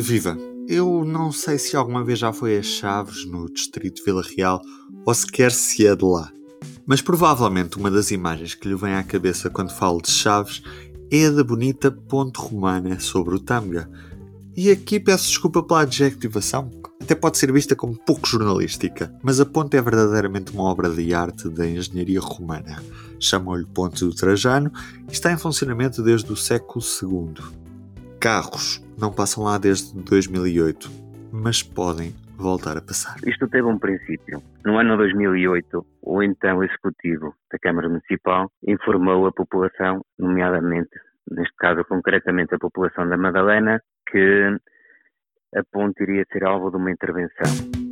Viva! Eu não sei se alguma vez já foi a Chaves, no distrito de Vila Real, ou sequer se é de lá. Mas provavelmente uma das imagens que lhe vem à cabeça quando falo de Chaves é a da bonita ponte romana sobre o Tâmega. E aqui peço desculpa pela adjetivação, até pode ser vista como pouco jornalística, mas a ponte é verdadeiramente uma obra de arte da engenharia romana. Chamam-lhe Ponte do Trajano e está em funcionamento desde o século II. Carros não passam lá desde 2008, mas podem voltar a passar. Isto teve um princípio. No ano 2008, o então executivo da Câmara Municipal informou a população, nomeadamente, neste caso concretamente a população da Madalena, que a ponte iria ser alvo de uma intervenção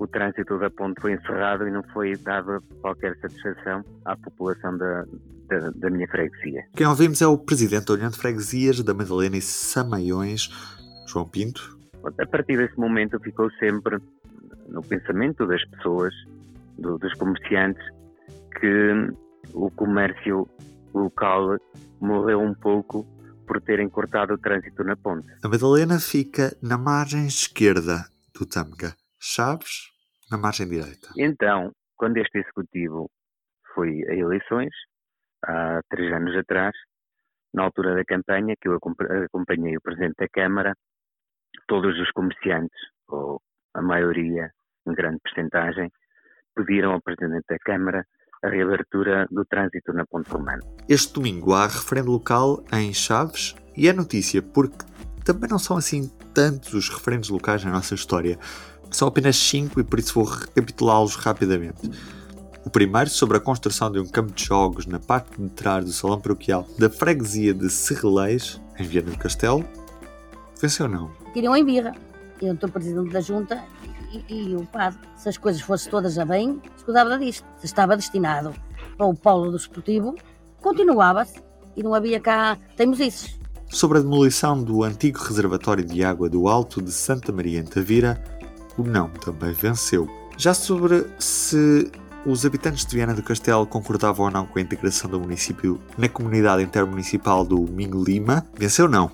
o trânsito da ponte foi encerrado e não foi dada qualquer satisfação à população da, da, da, minha freguesia. Quem ouvimos é o presidente da União de Freguesias da Madalena e Samaiões, João Pinto. A partir desse momento ficou sempre no pensamento das pessoas, do, dos comerciantes, que o comércio local morreu um pouco por terem cortado o trânsito na ponte. A Madalena fica na margem esquerda do Tâmega. Chaves, na margem direita. Então, quando este executivo foi a eleições, há três anos atrás, na altura da campanha, que eu acompanhei o Presidente da Câmara, todos os comerciantes, ou a maioria, em grande percentagem, pediram ao Presidente da Câmara a reabertura do trânsito na Ponte Romana. Este domingo há referendo local em Chaves e é notícia porque também não são assim tantos os referendos locais na nossa história. São apenas cinco e por isso vou recapitulá-los rapidamente. O primeiro sobre a construção de um campo de jogos na parte de trás do salão paroquial da freguesia de Serrelês, em Viana do Castelo. Venceu não? Queriam em birra. Eu estou presidente da junta e, e, o padre, se as coisas fossem todas a bem, se cuidava disto. Se estava destinado para o polo do esportivo, continuava-se e não havia cá teimosices. Sobre a demolição do antigo reservatório de água do Alto de Santa Maria em Tavira, o não também venceu. Já sobre se os habitantes de Viana do Castelo concordavam ou não com a integração do município na comunidade intermunicipal do Minho Lima, venceu não.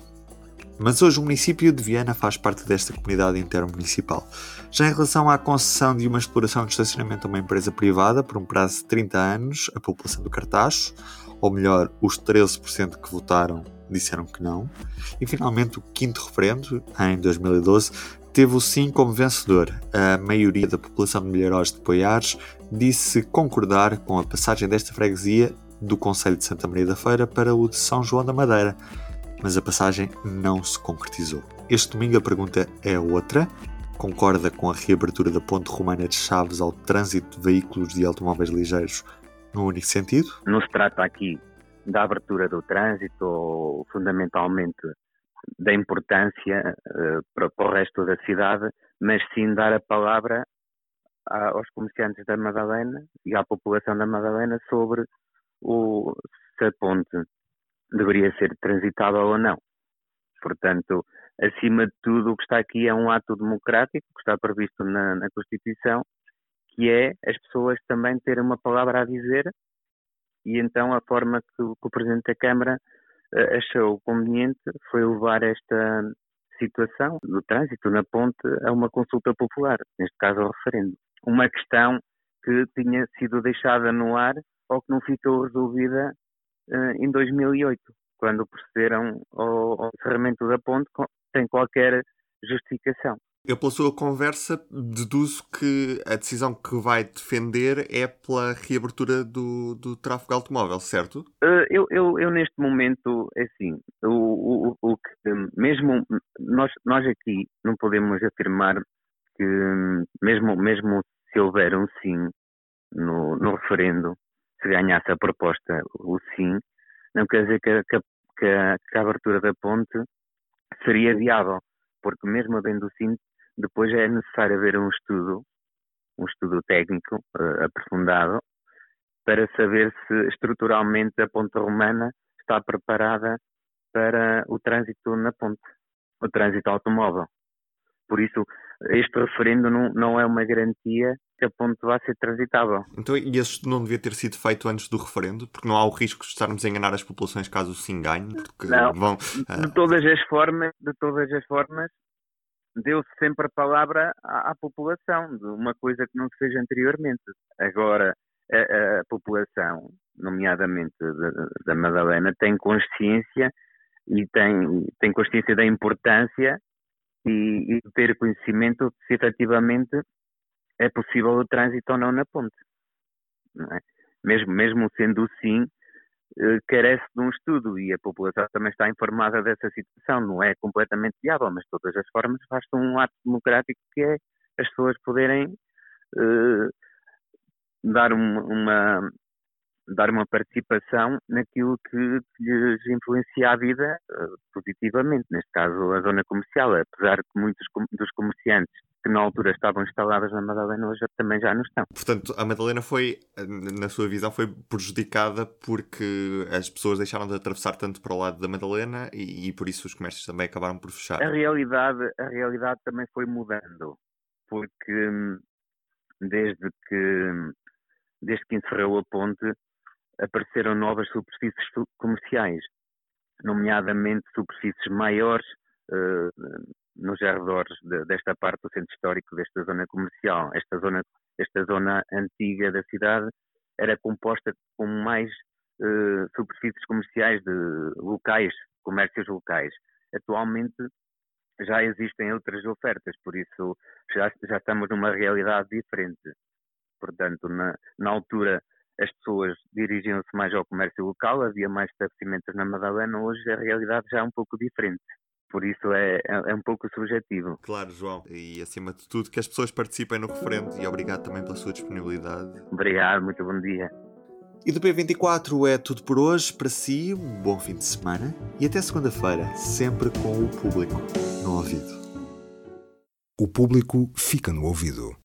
Mas hoje o município de Viana faz parte desta comunidade intermunicipal. Já em relação à concessão de uma exploração de estacionamento a uma empresa privada por um prazo de 30 anos, a população do Cartaz, ou melhor, os 13% que votaram disseram que não. E finalmente o quinto referendo, em 2012, teve o sim como vencedor. A maioria da população de Milharóis de Poiares disse concordar com a passagem desta freguesia do Conselho de Santa Maria da Feira para o de São João da Madeira, mas a passagem não se concretizou. Este domingo a pergunta é outra. Concorda com a reabertura da ponte romana de Chaves ao trânsito de veículos de automóveis ligeiros no único sentido? Não se trata aqui da abertura do trânsito ou fundamentalmente da importância uh, para, o resto da cidade, mas sim dar a palavra aos comerciantes da Madalena e à população da Madalena sobre o, se a ponte deveria ser transitável ou não. Portanto, acima de tudo, o que está aqui é um ato democrático que está previsto na, na Constituição, que é as pessoas também terem uma palavra a dizer e então a forma que, que o Presidente da Câmara eh, achou conveniente foi levar esta situação do trânsito na ponte a uma consulta popular, neste caso ao referendo. Uma questão que tinha sido deixada no ar ou que não ficou resolvida uh, em 2008, quando procederam ao, ao encerramento da ponte sem qualquer justificação. Eu, pela sua conversa, deduzo que a decisão que vai defender é pela reabertura do, do tráfego automóvel, certo? Uh, eu, eu, eu, neste momento, é assim, o, o, o que, mesmo nós, nós aqui não podemos afirmar que, mesmo, mesmo se houver um sim no, no referendo, se ganhasse a proposta o sim, não quer dizer que, que, que, a, que a abertura da ponte seria viável porque mesmo havendo sim, depois é necessário haver um estudo, um estudo técnico uh, aprofundado, para saber se estruturalmente a ponte romana está preparada para o trânsito na ponte, o trânsito automóvel. Por isso, este referendo não, não é uma garantia que a ponte vá ser transitável. Então, e esse estudo não devia ter sido feito antes do referendo? Porque não há o risco de estarmos a enganar as populações caso se engane? Porque não, vão, de todas as formas, de todas as formas, deu-se sempre a palavra à, à, população, de uma coisa que não se fez anteriormente. Agora, a, a população, nomeadamente da Madalena, tem consciência e tem, tem consciência da importância e, e ter conhecimento se efetivamente é possível o trânsito ou não na ponte. Não é? mesmo, mesmo sendo sim, carece de um estudo e a população também está informada dessa situação. Não é completamente viável, mas de todas as formas basta um ato democrático que é as pessoas poderem uh, dar uma, uma, dar uma participação naquilo que, que lhes influencia a vida uh, positivamente, neste caso a zona comercial, apesar de muitos dos comerciantes que na altura estavam instaladas na Madalena hoje também já não estão. Portanto, a Madalena foi, na sua visão, foi prejudicada porque as pessoas deixaram de atravessar tanto para o lado da Madalena e, e por isso os comércios também acabaram por fechar. A realidade, a realidade também foi mudando, porque hum, desde que desde que encerrou a ponte, apareceram novas superfícies comerciais, nomeadamente superfícies maiores uh, nos arredores de, desta parte do centro histórico, desta zona comercial. Esta zona, esta zona antiga da cidade era composta com mais uh, superfícies comerciais de locais, comércios locais. Atualmente já existem outras ofertas, por isso já, já estamos numa realidade diferente. Portanto, na, na altura as pessoas dirigiam-se mais ao comércio local, havia mais estabelecimentos na Madalena, hoje a realidade já é um pouco diferente. Por isso é, é, é, um pouco subjetivo. Claro, João. E acima de tudo, que as pessoas participem no referendo e obrigado também pela sua disponibilidade. Obrigado, muito bom dia. E do P24 é tudo por hoje. Para si, um bom fim de semana e até segunda-feira, sempre com o público no ouvido. O público fica no ouvido.